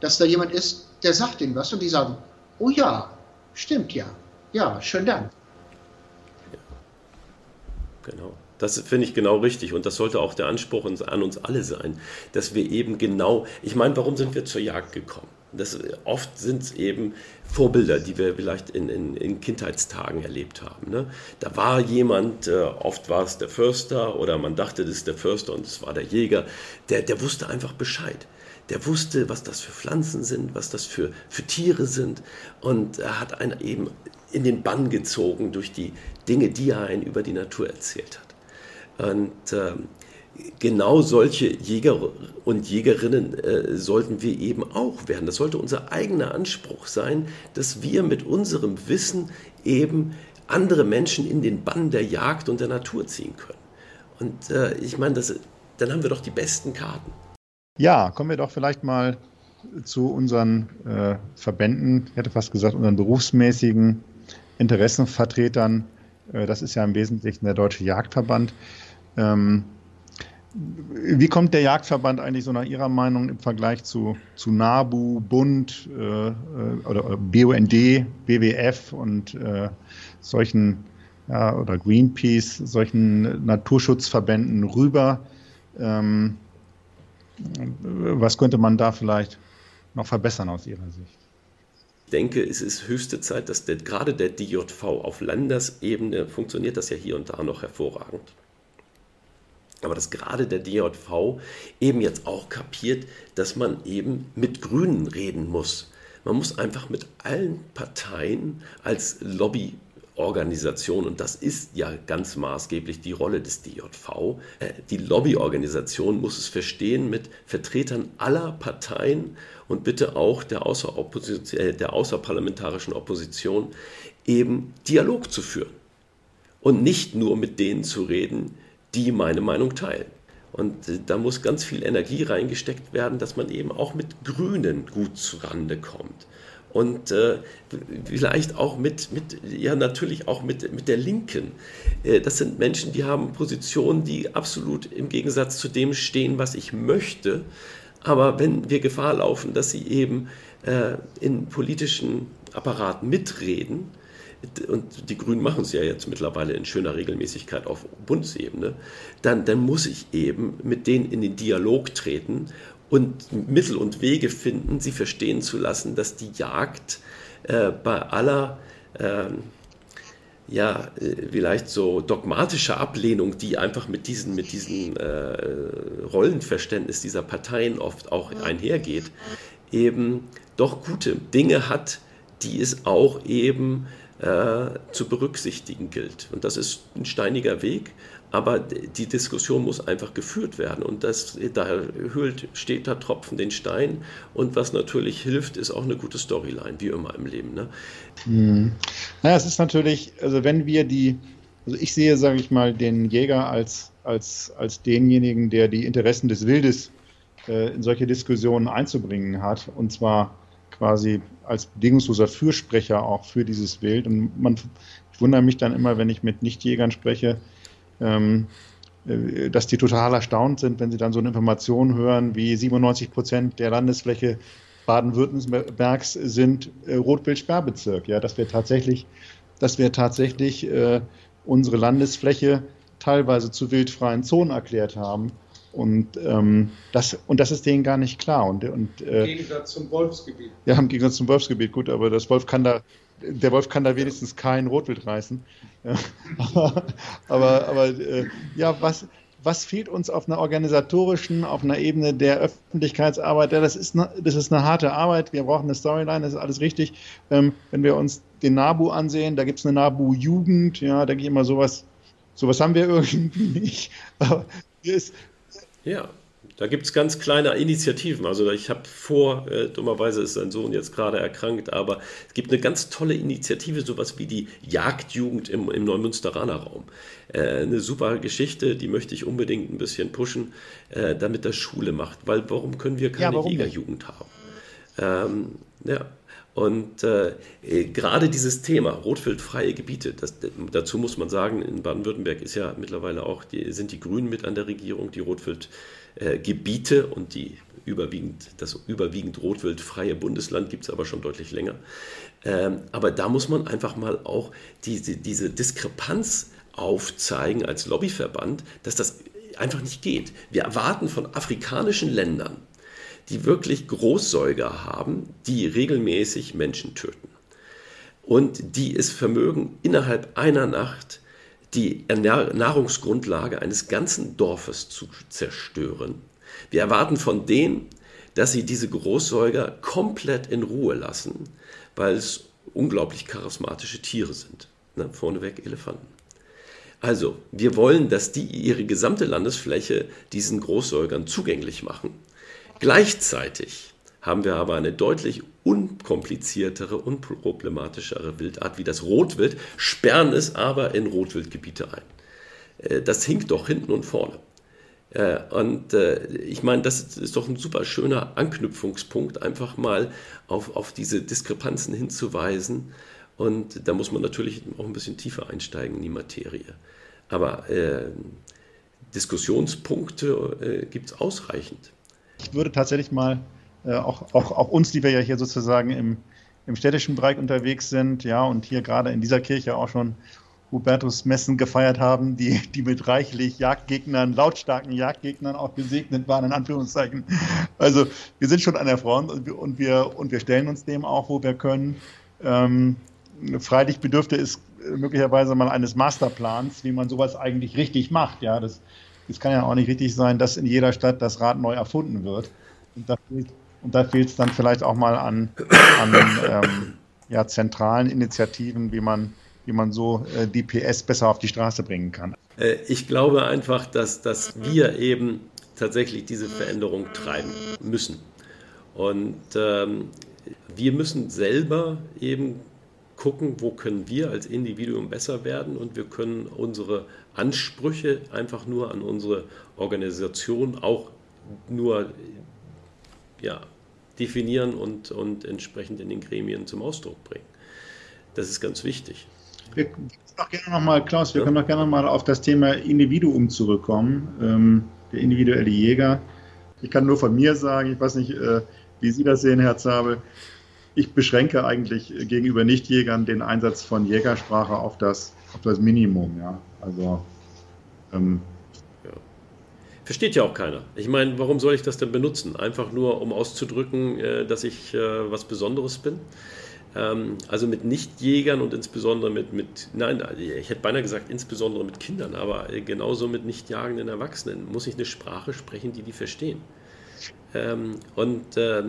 Dass da jemand ist, der sagt ihnen was und die sagen, oh ja, stimmt ja, ja, schönen Dank. Genau. Das finde ich genau richtig und das sollte auch der Anspruch an uns alle sein, dass wir eben genau, ich meine, warum sind wir zur Jagd gekommen? Das, oft sind es eben Vorbilder, die wir vielleicht in, in, in Kindheitstagen erlebt haben. Ne? Da war jemand, äh, oft war es der Förster oder man dachte, das ist der Förster und es war der Jäger, der, der wusste einfach Bescheid. Der wusste, was das für Pflanzen sind, was das für, für Tiere sind und er hat einen eben in den Bann gezogen durch die Dinge, die er einen über die Natur erzählt hat. Und ähm, genau solche Jäger und Jägerinnen äh, sollten wir eben auch werden. Das sollte unser eigener Anspruch sein, dass wir mit unserem Wissen eben andere Menschen in den Bann der Jagd und der Natur ziehen können. Und äh, ich meine, dann haben wir doch die besten Karten. Ja, kommen wir doch vielleicht mal zu unseren äh, Verbänden, ich hätte fast gesagt, unseren berufsmäßigen Interessenvertretern. Äh, das ist ja im Wesentlichen der Deutsche Jagdverband. Ähm, wie kommt der Jagdverband eigentlich so nach Ihrer Meinung im Vergleich zu, zu NABU, Bund äh, äh oder, BUND, WWF und äh, solchen ja, oder Greenpeace, solchen Naturschutzverbänden rüber? Ähm, was könnte man da vielleicht noch verbessern aus Ihrer Sicht? Ich denke, es ist höchste Zeit, dass der, gerade der DJV auf Landesebene funktioniert das ja hier und da noch hervorragend aber dass gerade der DJV eben jetzt auch kapiert, dass man eben mit Grünen reden muss. Man muss einfach mit allen Parteien als Lobbyorganisation, und das ist ja ganz maßgeblich die Rolle des DJV, äh, die Lobbyorganisation muss es verstehen mit Vertretern aller Parteien und bitte auch der, äh, der außerparlamentarischen Opposition eben Dialog zu führen und nicht nur mit denen zu reden, die meine Meinung teilen. Und äh, da muss ganz viel Energie reingesteckt werden, dass man eben auch mit Grünen gut zurande kommt. Und äh, vielleicht auch mit, mit, ja natürlich auch mit, mit der Linken. Äh, das sind Menschen, die haben Positionen, die absolut im Gegensatz zu dem stehen, was ich möchte. Aber wenn wir Gefahr laufen, dass sie eben äh, in politischen Apparaten mitreden, und die Grünen machen es ja jetzt mittlerweile in schöner Regelmäßigkeit auf Bundesebene, dann, dann muss ich eben mit denen in den Dialog treten und Mittel und Wege finden, sie verstehen zu lassen, dass die Jagd äh, bei aller äh, ja, vielleicht so dogmatischer Ablehnung, die einfach mit diesem mit diesen, äh, Rollenverständnis dieser Parteien oft auch einhergeht, eben doch gute Dinge hat, die es auch eben äh, zu berücksichtigen gilt. Und das ist ein steiniger Weg, aber die Diskussion muss einfach geführt werden. Und das, da hüllt steter Tropfen den Stein. Und was natürlich hilft, ist auch eine gute Storyline, wie immer im Leben. Ne? Hm. Naja, es ist natürlich, also wenn wir die, also ich sehe, sage ich mal, den Jäger als, als, als denjenigen, der die Interessen des Wildes äh, in solche Diskussionen einzubringen hat. Und zwar quasi als bedingungsloser Fürsprecher auch für dieses Wild. Und man, ich wundere mich dann immer, wenn ich mit Nichtjägern spreche, ähm, äh, dass die total erstaunt sind, wenn sie dann so eine Information hören, wie 97 Prozent der Landesfläche Baden-Württembergs sind äh, Rotwildsperrbezirk. Ja, dass wir tatsächlich, dass wir tatsächlich äh, unsere Landesfläche teilweise zu wildfreien Zonen erklärt haben. Und, ähm, das, und das ist denen gar nicht klar. Und, und, äh, Im Gegensatz zum Wolfsgebiet. Ja, im Gegensatz zum Wolfsgebiet, gut, aber das Wolf kann da, der Wolf kann da wenigstens kein Rotwild reißen. Ja, aber, aber, äh, ja, was, was fehlt uns auf einer organisatorischen, auf einer Ebene der Öffentlichkeitsarbeit? Ja, das, ist eine, das ist eine harte Arbeit. Wir brauchen eine Storyline, das ist alles richtig. Ähm, wenn wir uns den NABU ansehen, da gibt es eine NABU-Jugend, ja, denke ich immer, sowas, sowas haben wir irgendwie nicht. Aber ist, ja. Da gibt es ganz kleine Initiativen. Also ich habe vor, äh, dummerweise ist sein Sohn jetzt gerade erkrankt, aber es gibt eine ganz tolle Initiative, sowas wie die Jagdjugend im, im Neumünsteraner Raum. Äh, eine super Geschichte, die möchte ich unbedingt ein bisschen pushen, äh, damit das Schule macht. Weil warum können wir keine ja, Jägerjugend haben? Ähm, ja. Und äh, gerade dieses Thema rotwildfreie Gebiete, das, dazu muss man sagen, in Baden-Württemberg ist ja mittlerweile auch die, sind die Grünen mit an der Regierung, die Rotwild äh, und die überwiegend, das überwiegend rotwildfreie Bundesland gibt es aber schon deutlich länger. Ähm, aber da muss man einfach mal auch diese, diese Diskrepanz aufzeigen als Lobbyverband, dass das einfach nicht geht. Wir erwarten von afrikanischen Ländern, die wirklich Großsäuger haben, die regelmäßig Menschen töten und die es vermögen, innerhalb einer Nacht die Nahrungsgrundlage eines ganzen Dorfes zu zerstören. Wir erwarten von denen, dass sie diese Großsäuger komplett in Ruhe lassen, weil es unglaublich charismatische Tiere sind. Ne? Vorneweg Elefanten. Also, wir wollen, dass die ihre gesamte Landesfläche diesen Großsäugern zugänglich machen. Gleichzeitig haben wir aber eine deutlich unkompliziertere, unproblematischere Wildart wie das Rotwild, sperren es aber in Rotwildgebiete ein. Äh, das hinkt doch hinten und vorne. Äh, und äh, ich meine, das ist doch ein super schöner Anknüpfungspunkt, einfach mal auf, auf diese Diskrepanzen hinzuweisen. Und da muss man natürlich auch ein bisschen tiefer einsteigen in die Materie. Aber äh, Diskussionspunkte äh, gibt es ausreichend. Ich würde tatsächlich mal äh, auch, auch, auch uns, die wir ja hier sozusagen im, im städtischen Bereich unterwegs sind, ja, und hier gerade in dieser Kirche auch schon Hubertus Messen gefeiert haben, die, die mit reichlich Jagdgegnern, lautstarken Jagdgegnern auch gesegnet waren, in Anführungszeichen. Also wir sind schon an der Front und wir, und wir, und wir stellen uns dem auch, wo wir können. Ähm, freilich bedürfte es möglicherweise mal eines Masterplans, wie man sowas eigentlich richtig macht. Ja, das, das kann ja auch nicht richtig sein, dass in jeder Stadt das Rad neu erfunden wird. Und da fehlt, es dann vielleicht auch mal an, an ähm, ja, zentralen Initiativen, wie man, wie man so äh, die PS besser auf die Straße bringen kann. Äh, ich glaube einfach, dass, dass wir eben tatsächlich diese Veränderung treiben müssen. Und ähm, wir müssen selber eben gucken, wo können wir als Individuum besser werden und wir können unsere Ansprüche einfach nur an unsere Organisation auch nur ja, definieren und, und entsprechend in den Gremien zum Ausdruck bringen. Das ist ganz wichtig. Wir können auch gerne nochmal, Klaus, wir ja. können auch gerne mal auf das Thema Individuum zurückkommen, ähm, der individuelle Jäger. Ich kann nur von mir sagen, ich weiß nicht, äh, wie Sie das sehen, Herr Zabel. Ich beschränke eigentlich gegenüber Nichtjägern den Einsatz von Jägersprache auf das, auf das Minimum. Ja. Also ähm, Versteht ja auch keiner. Ich meine, warum soll ich das denn benutzen? Einfach nur, um auszudrücken, äh, dass ich äh, was Besonderes bin. Ähm, also mit Nichtjägern und insbesondere mit, mit, nein, ich hätte beinahe gesagt, insbesondere mit Kindern, aber genauso mit nicht jagenden Erwachsenen muss ich eine Sprache sprechen, die die verstehen. Ähm, und äh,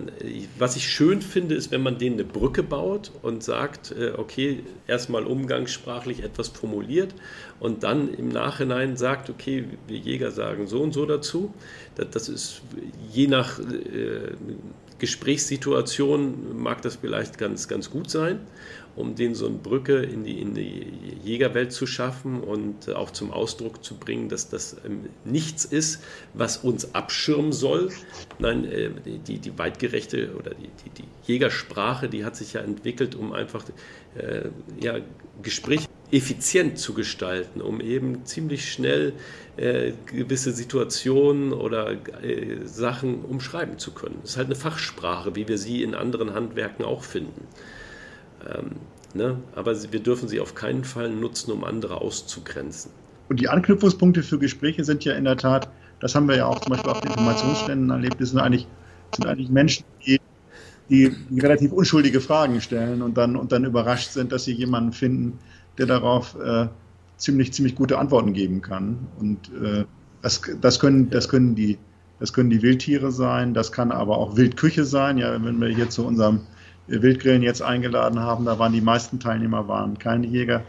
was ich schön finde, ist, wenn man denen eine Brücke baut und sagt, äh, okay, erstmal umgangssprachlich etwas formuliert und dann im Nachhinein sagt, okay, wir Jäger sagen so und so dazu. Das, das ist je nach äh, Gesprächssituation mag das vielleicht ganz, ganz gut sein um denen so eine Brücke in die, in die Jägerwelt zu schaffen und auch zum Ausdruck zu bringen, dass das ähm, nichts ist, was uns abschirmen soll. Nein, äh, die, die weitgerechte oder die, die, die Jägersprache, die hat sich ja entwickelt, um einfach äh, ja, Gespräch effizient zu gestalten, um eben ziemlich schnell äh, gewisse Situationen oder äh, Sachen umschreiben zu können. Das ist halt eine Fachsprache, wie wir sie in anderen Handwerken auch finden. Ähm, ne? Aber wir dürfen sie auf keinen Fall nutzen, um andere auszugrenzen. Und die Anknüpfungspunkte für Gespräche sind ja in der Tat, das haben wir ja auch zum Beispiel auf den Informationsständen erlebt, das sind eigentlich, sind eigentlich Menschen, die, die, relativ unschuldige Fragen stellen und dann, und dann überrascht sind, dass sie jemanden finden, der darauf äh, ziemlich, ziemlich gute Antworten geben kann. Und äh, das, das, können, das, können die, das können die Wildtiere sein, das kann aber auch Wildküche sein. Ja, wenn wir hier zu unserem Wildgrillen jetzt eingeladen haben. Da waren die meisten Teilnehmer waren keine Jäger,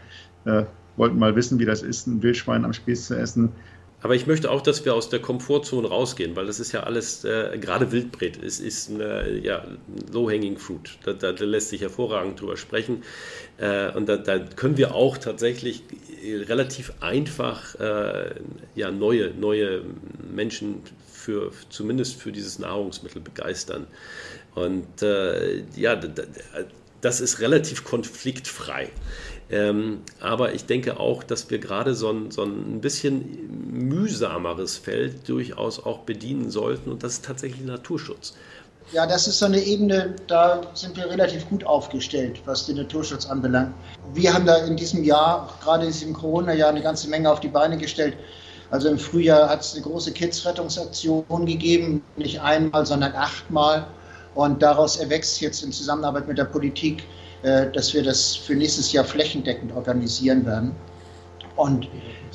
äh, wollten mal wissen, wie das ist, ein Wildschwein am Spieß zu essen. Aber ich möchte auch, dass wir aus der Komfortzone rausgehen, weil das ist ja alles, äh, gerade Wildbret, es ist eine, ja, low-hanging fruit. Da, da, da, lässt sich hervorragend drüber sprechen. Äh, und da, da, können wir auch tatsächlich relativ einfach äh, ja, neue, neue Menschen für, zumindest für dieses Nahrungsmittel begeistern. Und äh, ja, das ist relativ konfliktfrei. Ähm, aber ich denke auch, dass wir gerade so ein, so ein bisschen mühsameres Feld durchaus auch bedienen sollten und das ist tatsächlich Naturschutz. Ja, das ist so eine Ebene, da sind wir relativ gut aufgestellt, was den Naturschutz anbelangt. Wir haben da in diesem Jahr, gerade in diesem Corona-Jahr, eine ganze Menge auf die Beine gestellt. Also im Frühjahr hat es eine große Kids-Rettungsaktion gegeben, nicht einmal, sondern achtmal. Und daraus erwächst jetzt in Zusammenarbeit mit der Politik äh, dass wir das für nächstes Jahr flächendeckend organisieren werden. Und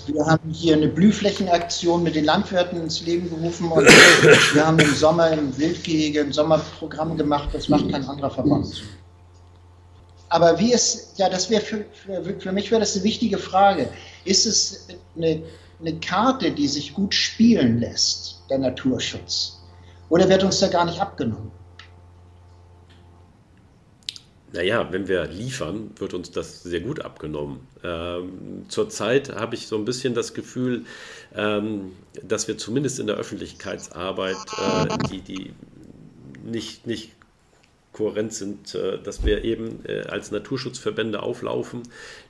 wir haben hier eine Blühflächenaktion mit den Landwirten ins Leben gerufen und wir haben im Sommer im Wildgehege ein Sommerprogramm gemacht, das macht kein anderer Verband. Aber wie ist, ja, das wäre für, für, für, mich wäre das eine wichtige Frage. Ist es eine, eine Karte, die sich gut spielen lässt, der Naturschutz? Oder wird uns da gar nicht abgenommen? Naja, wenn wir liefern, wird uns das sehr gut abgenommen. Ähm, zurzeit habe ich so ein bisschen das Gefühl, ähm, dass wir zumindest in der Öffentlichkeitsarbeit, äh, die, die nicht, nicht kohärent sind, äh, dass wir eben äh, als Naturschutzverbände auflaufen,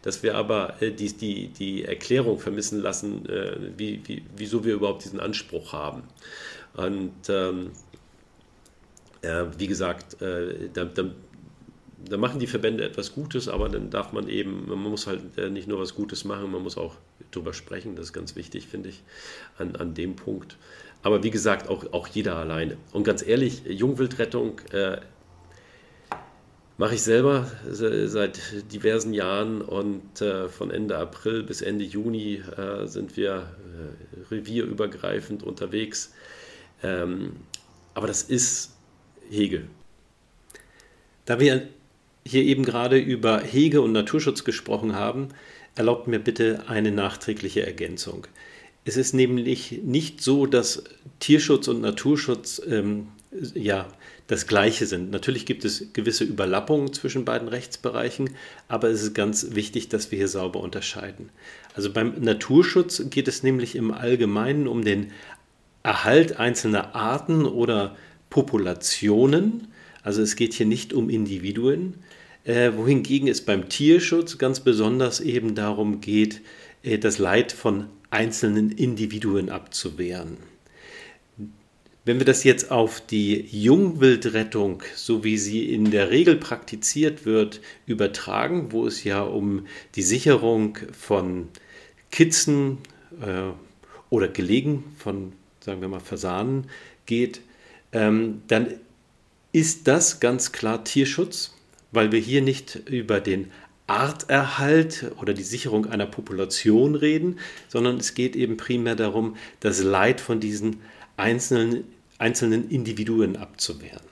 dass wir aber äh, die, die, die Erklärung vermissen lassen, äh, wie, wie, wieso wir überhaupt diesen Anspruch haben. Und ähm, wie gesagt, da, da da machen die Verbände etwas Gutes, aber dann darf man eben, man muss halt äh, nicht nur was Gutes machen, man muss auch drüber sprechen, das ist ganz wichtig, finde ich, an, an dem Punkt. Aber wie gesagt, auch, auch jeder alleine. Und ganz ehrlich, Jungwildrettung äh, mache ich selber seit diversen Jahren und äh, von Ende April bis Ende Juni äh, sind wir äh, revierübergreifend unterwegs. Ähm, aber das ist Hegel. Da wir hier eben gerade über Hege und Naturschutz gesprochen haben, erlaubt mir bitte eine nachträgliche Ergänzung. Es ist nämlich nicht so, dass Tierschutz und Naturschutz ähm, ja das Gleiche sind. Natürlich gibt es gewisse Überlappungen zwischen beiden Rechtsbereichen, aber es ist ganz wichtig, dass wir hier sauber unterscheiden. Also beim Naturschutz geht es nämlich im Allgemeinen um den Erhalt einzelner Arten oder Populationen. Also es geht hier nicht um Individuen, äh, wohingegen es beim Tierschutz ganz besonders eben darum geht, äh, das Leid von einzelnen Individuen abzuwehren. Wenn wir das jetzt auf die Jungwildrettung, so wie sie in der Regel praktiziert wird, übertragen, wo es ja um die Sicherung von Kitzen äh, oder Gelegen von, sagen wir mal, Fasanen geht, ähm, dann ist das ganz klar Tierschutz weil wir hier nicht über den Arterhalt oder die Sicherung einer Population reden, sondern es geht eben primär darum, das Leid von diesen einzelnen, einzelnen Individuen abzuwehren.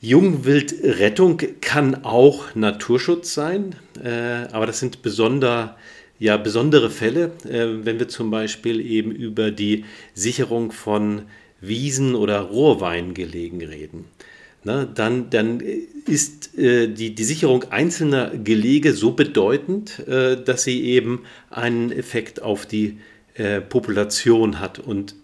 Jungwildrettung kann auch Naturschutz sein, äh, aber das sind besonder, ja, besondere Fälle, äh, wenn wir zum Beispiel eben über die Sicherung von Wiesen oder Rohrweingelegen reden ne, dann, dann ist äh, die, die Sicherung einzelner Gelege so bedeutend, äh, dass sie eben einen Effekt auf die äh, Population hat. Und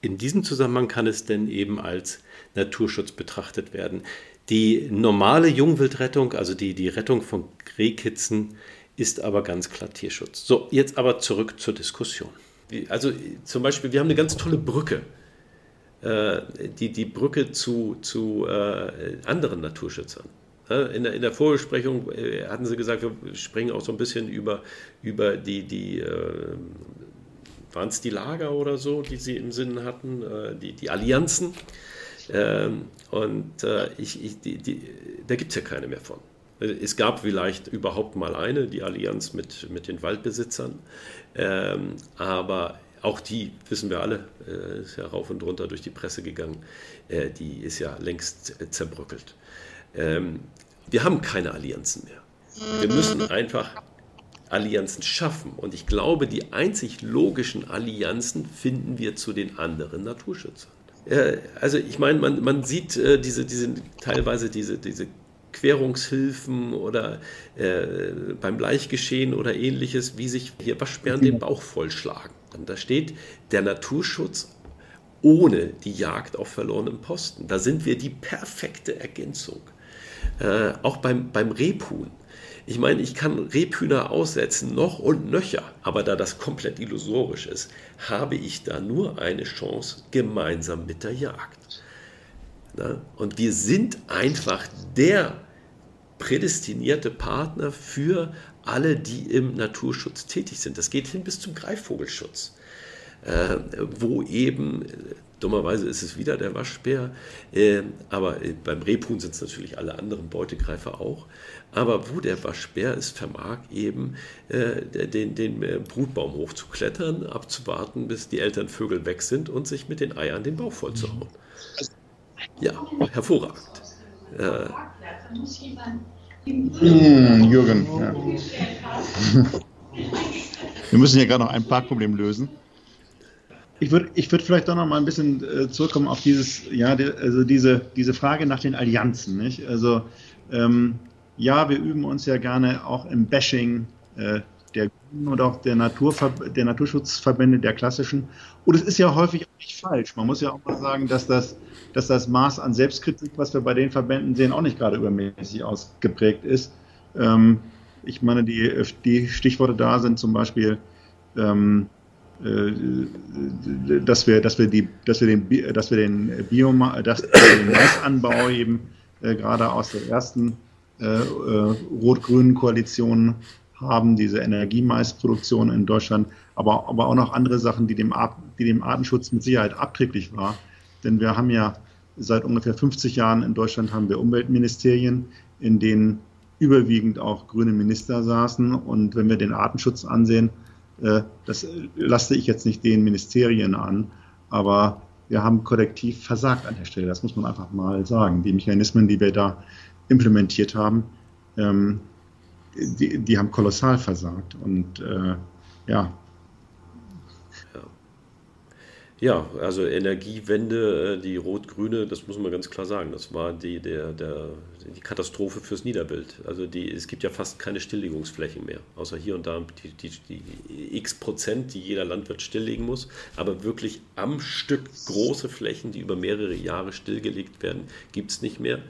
in diesem Zusammenhang kann es denn eben als Naturschutz betrachtet werden. Die normale Jungwildrettung, also die, die Rettung von Rehkitzen, ist aber ganz klar Tierschutz. So, jetzt aber zurück zur Diskussion. Also zum Beispiel, wir haben eine ganz tolle Brücke äh, die, die Brücke zu, zu äh, anderen Naturschützern. In der, in der Vorbesprechung äh, hatten sie gesagt, wir springen auch so ein bisschen über, über die, die waren es die Lager oder so, die sie im Sinn hatten, äh, die, die Allianzen. Ähm, und äh, ich, ich, die, die, da gibt es ja keine mehr von. Es gab vielleicht überhaupt mal eine, die Allianz mit, mit den Waldbesitzern, ähm, aber auch die, wissen wir alle, ist ja rauf und runter durch die Presse gegangen, äh, die ist ja längst zerbröckelt. Ähm, wir haben keine Allianzen mehr. Wir müssen einfach Allianzen schaffen. Und ich glaube, die einzig logischen Allianzen finden wir zu den anderen Naturschützern. Also ich meine, man, man sieht äh, diese, diese, teilweise diese, diese Querungshilfen oder äh, beim Bleichgeschehen oder ähnliches, wie sich hier Waschbären den Bauch vollschlagen. Und da steht der Naturschutz ohne die Jagd auf verlorenen Posten. Da sind wir die perfekte Ergänzung. Äh, auch beim, beim Rebhuhn. Ich meine, ich kann Rebhühner aussetzen, noch und nöcher, aber da das komplett illusorisch ist, habe ich da nur eine Chance gemeinsam mit der Jagd. Na? Und wir sind einfach der prädestinierte Partner für alle, die im Naturschutz tätig sind. Das geht hin bis zum Greifvogelschutz, äh, wo eben Dummerweise ist es wieder der Waschbär, äh, aber äh, beim Rebhuhn sind es natürlich alle anderen Beutegreifer auch. Aber wo der Waschbär es vermag, eben äh, den, den äh, Brutbaum hochzuklettern, abzuwarten, bis die Elternvögel weg sind und sich mit den Eiern den Bauch vollzuhauen. Ja, hervorragend. Hm, Jürgen, ja. Wir müssen hier gerade noch ein Parkproblem lösen. Ich würde ich würd vielleicht doch noch mal ein bisschen äh, zurückkommen auf dieses, ja, die, also diese, diese Frage nach den Allianzen. Nicht? Also ähm, ja, wir üben uns ja gerne auch im Bashing äh, der Grünen und auch der, Naturver der Naturschutzverbände, der klassischen. Und es ist ja häufig auch nicht falsch. Man muss ja auch mal sagen, dass das, dass das Maß an Selbstkritik, was wir bei den Verbänden sehen, auch nicht gerade übermäßig ausgeprägt ist. Ähm, ich meine, die, die Stichworte da sind zum Beispiel ähm, äh, dass wir, dass wir die, dass wir den, dass wir den Bioma, dass den Maisanbau eben äh, gerade aus der ersten äh, äh, rot-grünen Koalition haben, diese Energiemaisproduktion in Deutschland, aber, aber auch noch andere Sachen, die dem, die dem Artenschutz mit Sicherheit abträglich war. Denn wir haben ja seit ungefähr 50 Jahren in Deutschland haben wir Umweltministerien, in denen überwiegend auch grüne Minister saßen. Und wenn wir den Artenschutz ansehen, äh, das lasse ich jetzt nicht den Ministerien an, aber wir haben kollektiv versagt an der Stelle. Das muss man einfach mal sagen. Die Mechanismen, die wir da implementiert haben, ähm, die, die haben kolossal versagt. Und äh, ja, Ja, also Energiewende, äh, die rot-grüne, das muss man ganz klar sagen, das war die, der, der, die Katastrophe fürs Niederbild. Also die, es gibt ja fast keine Stilllegungsflächen mehr, außer hier und da die, die, die x Prozent, die jeder Landwirt stilllegen muss. Aber wirklich am Stück große Flächen, die über mehrere Jahre stillgelegt werden, gibt es nicht mehr.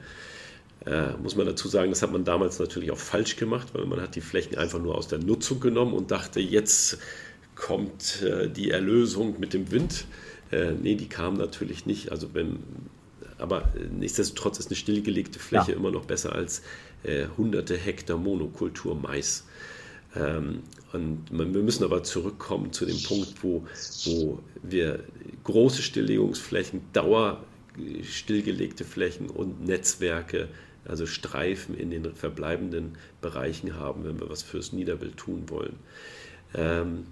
Äh, muss man dazu sagen, das hat man damals natürlich auch falsch gemacht, weil man hat die Flächen einfach nur aus der Nutzung genommen und dachte, jetzt kommt äh, die Erlösung mit dem Wind. Äh, nee, die kam natürlich nicht. Also wenn, aber nichtsdestotrotz ist eine stillgelegte Fläche ja. immer noch besser als äh, hunderte Hektar Monokultur Mais. Ähm, und man, wir müssen aber zurückkommen zu dem Punkt, wo, wo wir große Stilllegungsflächen, Dauer äh, stillgelegte Flächen und Netzwerke, also Streifen in den verbleibenden Bereichen haben, wenn wir was fürs Niederbild tun wollen. Ähm,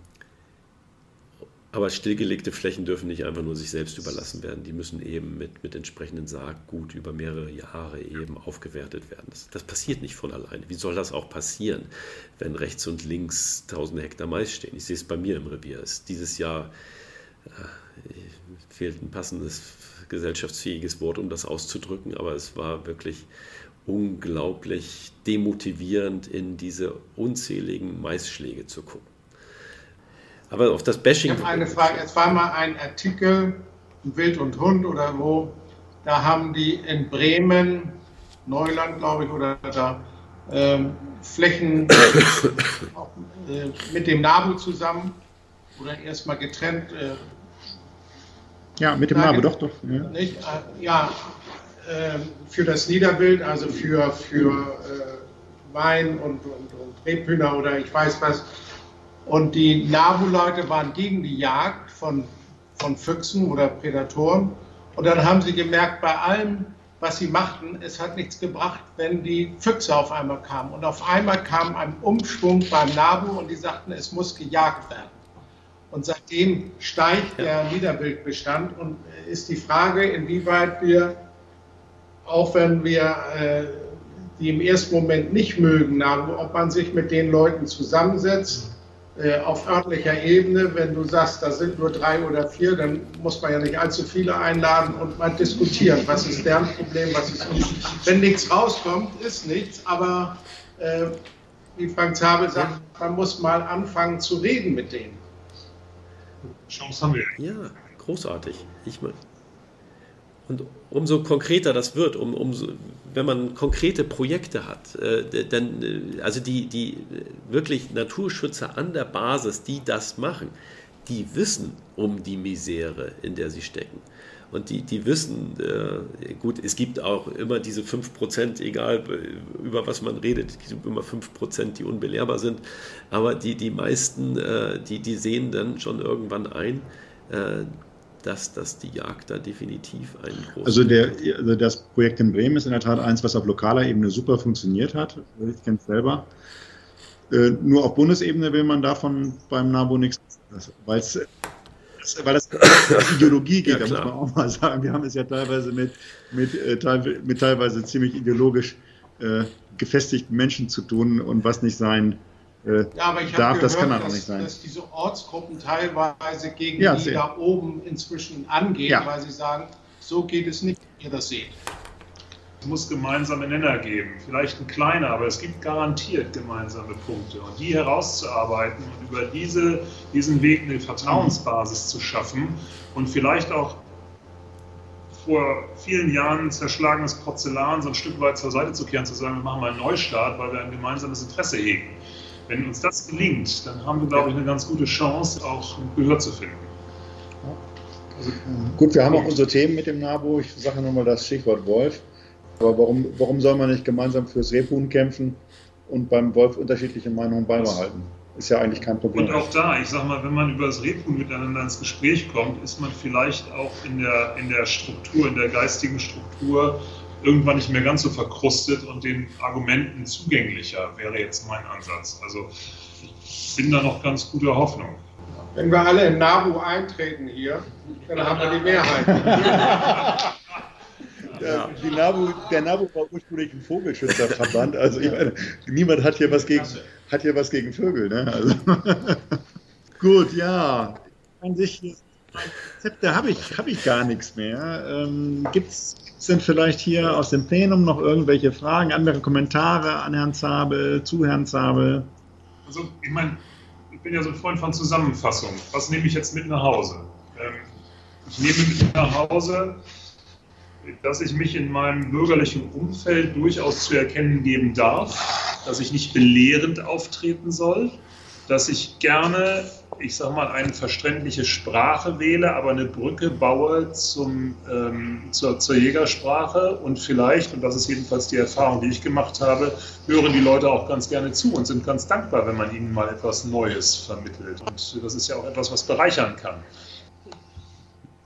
aber stillgelegte Flächen dürfen nicht einfach nur sich selbst überlassen werden. Die müssen eben mit, mit entsprechenden Saatgut über mehrere Jahre eben aufgewertet werden. Das, das, passiert nicht von alleine. Wie soll das auch passieren, wenn rechts und links tausende Hektar Mais stehen? Ich sehe es bei mir im Revier. Es dieses Jahr äh, fehlt ein passendes gesellschaftsfähiges Wort, um das auszudrücken, aber es war wirklich unglaublich demotivierend, in diese unzähligen Maisschläge zu gucken. Aber auf das Bashing. Ich habe eine Frage. Es war mal ein Artikel, Wild und Hund oder wo, da haben die in Bremen, Neuland, glaube ich, oder da ähm, Flächen äh, mit dem NABU zusammen oder erstmal getrennt. Äh, ja, mit dem NABU, doch, doch. Ja, nicht, äh, ja äh, für das Niederbild, also für, für äh, Wein und, und, und Rebhühner oder ich weiß was und die NABU-Leute waren gegen die Jagd von, von Füchsen oder Prädatoren. Und dann haben sie gemerkt, bei allem, was sie machten, es hat nichts gebracht, wenn die Füchse auf einmal kamen. Und auf einmal kam ein Umschwung beim NABU und die sagten, es muss gejagt werden. Und seitdem steigt der Niederbildbestand und ist die Frage, inwieweit wir, auch wenn wir äh, die im ersten Moment nicht mögen, ob man sich mit den Leuten zusammensetzt auf örtlicher Ebene. Wenn du sagst, da sind nur drei oder vier, dann muss man ja nicht allzu viele einladen und mal diskutieren, was ist deren Problem, was ist nicht. Wenn nichts rauskommt, ist nichts, aber äh, wie Frank Zabel sagt, man muss mal anfangen zu reden mit denen. Chance haben wir. Ja, großartig. Ich meine. Und umso konkreter das wird, um, umso, wenn man konkrete Projekte hat, äh, dann, äh, also die, die wirklich Naturschützer an der Basis, die das machen, die wissen um die Misere, in der sie stecken. Und die, die wissen, äh, gut, es gibt auch immer diese 5%, egal über was man redet, es gibt immer 5%, die unbelehrbar sind, aber die, die meisten, äh, die, die sehen dann schon irgendwann ein, äh, dass, dass die Jagd da definitiv einen großen. Also, der, also das Projekt in Bremen ist in der Tat eins, was auf lokaler Ebene super funktioniert hat. Ich kenne es selber. Äh, nur auf Bundesebene will man davon beim NABU nichts, weil es weil das Ideologie geht, ja, da muss man auch mal sagen. Wir haben es ja teilweise mit, mit, äh, mit teilweise ziemlich ideologisch äh, gefestigten Menschen zu tun und was nicht sein äh, ja, aber ich darf, gehört, das kann dann auch nicht sein. Dass diese Ortsgruppen teilweise gegen ja, die da oben inzwischen angehen, ja. weil sie sagen, so geht es nicht, wie ihr das seht. Es muss gemeinsame Nenner geben, vielleicht ein kleiner, aber es gibt garantiert gemeinsame Punkte. Und die herauszuarbeiten und über diese, diesen Weg eine Vertrauensbasis zu schaffen und vielleicht auch vor vielen Jahren zerschlagenes Porzellan so ein Stück weit zur Seite zu kehren, zu sagen, wir machen mal einen Neustart, weil wir ein gemeinsames Interesse hegen. Wenn uns das gelingt, dann haben wir, glaube ich, eine ganz gute Chance, auch Gehör zu finden. Also, gut, wir haben auch unsere Themen mit dem NABU. Ich sage nochmal das Stichwort Wolf. Aber warum, warum soll man nicht gemeinsam fürs Rebhuhn kämpfen und beim Wolf unterschiedliche Meinungen beibehalten? Ist ja eigentlich kein Problem. Und auch da, ich sage mal, wenn man über das Rebhuhn miteinander ins Gespräch kommt, ist man vielleicht auch in der, in der Struktur, in der geistigen Struktur irgendwann nicht mehr ganz so verkrustet und den Argumenten zugänglicher, wäre jetzt mein Ansatz. Also ich bin da noch ganz guter Hoffnung. Wenn wir alle in NABU eintreten hier, dann haben wir die Mehrheit. Ja, NABU, der NABU war ursprünglich ein Vogelschützerverband. Also ich meine, niemand hat hier was gegen, hat hier was gegen Vögel. Ne? Also. Gut, ja. An sich, Rezepte habe ich, hab ich gar nichts mehr. Ähm, Gibt es denn vielleicht hier aus dem Plenum noch irgendwelche Fragen, andere Kommentare an Herrn Zabel, zu Herrn Zabel? Also, ich meine, ich bin ja so ein Freund von Zusammenfassung. Was nehme ich jetzt mit nach Hause? Ähm, ich nehme mit nach Hause, dass ich mich in meinem bürgerlichen Umfeld durchaus zu erkennen geben darf, dass ich nicht belehrend auftreten soll, dass ich gerne ich sag mal, eine verständliche Sprache wähle, aber eine Brücke baue zum, ähm, zur, zur Jägersprache und vielleicht, und das ist jedenfalls die Erfahrung, die ich gemacht habe, hören die Leute auch ganz gerne zu und sind ganz dankbar, wenn man ihnen mal etwas Neues vermittelt. Und das ist ja auch etwas, was bereichern kann.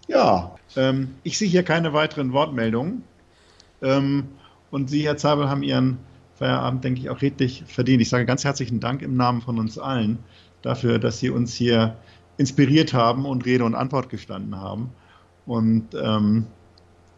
Ja, ähm, ich sehe hier keine weiteren Wortmeldungen. Ähm, und Sie, Herr Zabel, haben Ihren Feierabend, denke ich, auch redlich verdient. Ich sage ganz herzlichen Dank im Namen von uns allen dafür, dass Sie uns hier inspiriert haben und Rede und Antwort gestanden haben. Und ähm,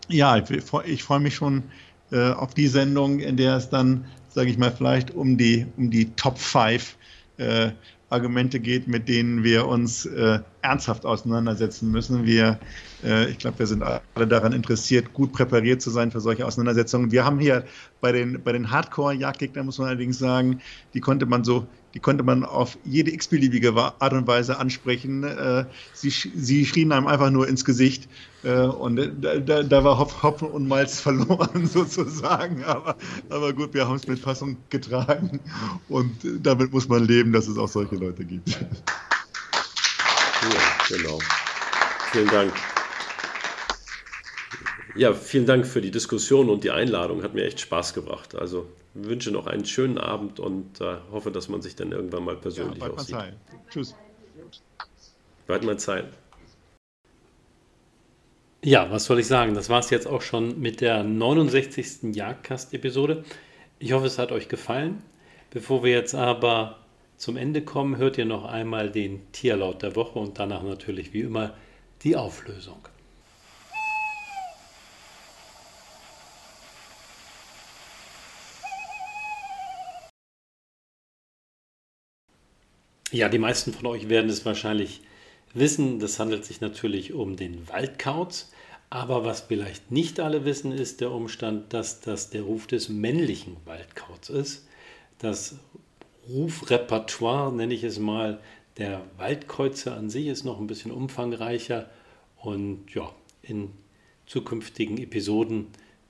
ja, ich, ich freue mich schon äh, auf die Sendung, in der es dann, sage ich mal, vielleicht um die, um die Top 5 äh, Argumente geht, mit denen wir uns äh, ernsthaft auseinandersetzen müssen. Wir, äh, ich glaube, wir sind alle daran interessiert, gut präpariert zu sein für solche Auseinandersetzungen. Wir haben hier bei den, bei den Hardcore-Jagdgegnern, muss man allerdings sagen, die konnte man so die konnte man auf jede x-beliebige Art und Weise ansprechen. Äh, sie, sie schrien einem einfach nur ins Gesicht und da, da war Hopfen und Malz verloren sozusagen. Aber, aber gut, wir haben es mit Fassung getragen und damit muss man leben, dass es auch solche Leute gibt. Ja, genau. Vielen Dank. Ja, vielen Dank für die Diskussion und die Einladung. Hat mir echt Spaß gebracht. Also wünsche noch einen schönen Abend und äh, hoffe, dass man sich dann irgendwann mal persönlich ja, aussieht. Zeit. Tschüss. Bald mal Zeit. Ja, was soll ich sagen? Das war es jetzt auch schon mit der 69. Jagdkast-Episode. Ich hoffe, es hat euch gefallen. Bevor wir jetzt aber zum Ende kommen, hört ihr noch einmal den Tierlaut der Woche und danach natürlich wie immer die Auflösung. Ja, die meisten von euch werden es wahrscheinlich wissen. Das handelt sich natürlich um den Waldkauz. Aber was vielleicht nicht alle wissen, ist der Umstand, dass das der Ruf des männlichen Waldkauts ist. Das Rufrepertoire, nenne ich es mal, der Waldkreuze an sich ist noch ein bisschen umfangreicher. Und ja, in zukünftigen Episoden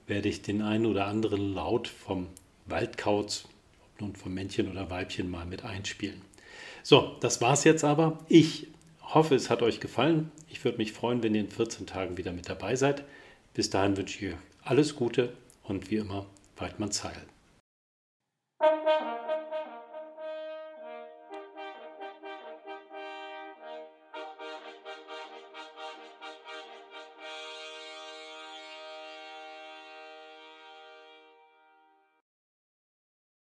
werde ich den einen oder anderen Laut vom Waldkauz, ob nun vom Männchen oder Weibchen, mal mit einspielen. So, das war's jetzt aber. Ich hoffe, es hat euch gefallen. Ich würde mich freuen, wenn ihr in 14 Tagen wieder mit dabei seid. Bis dahin wünsche ich euch alles Gute und wie immer Weidmann Zeil.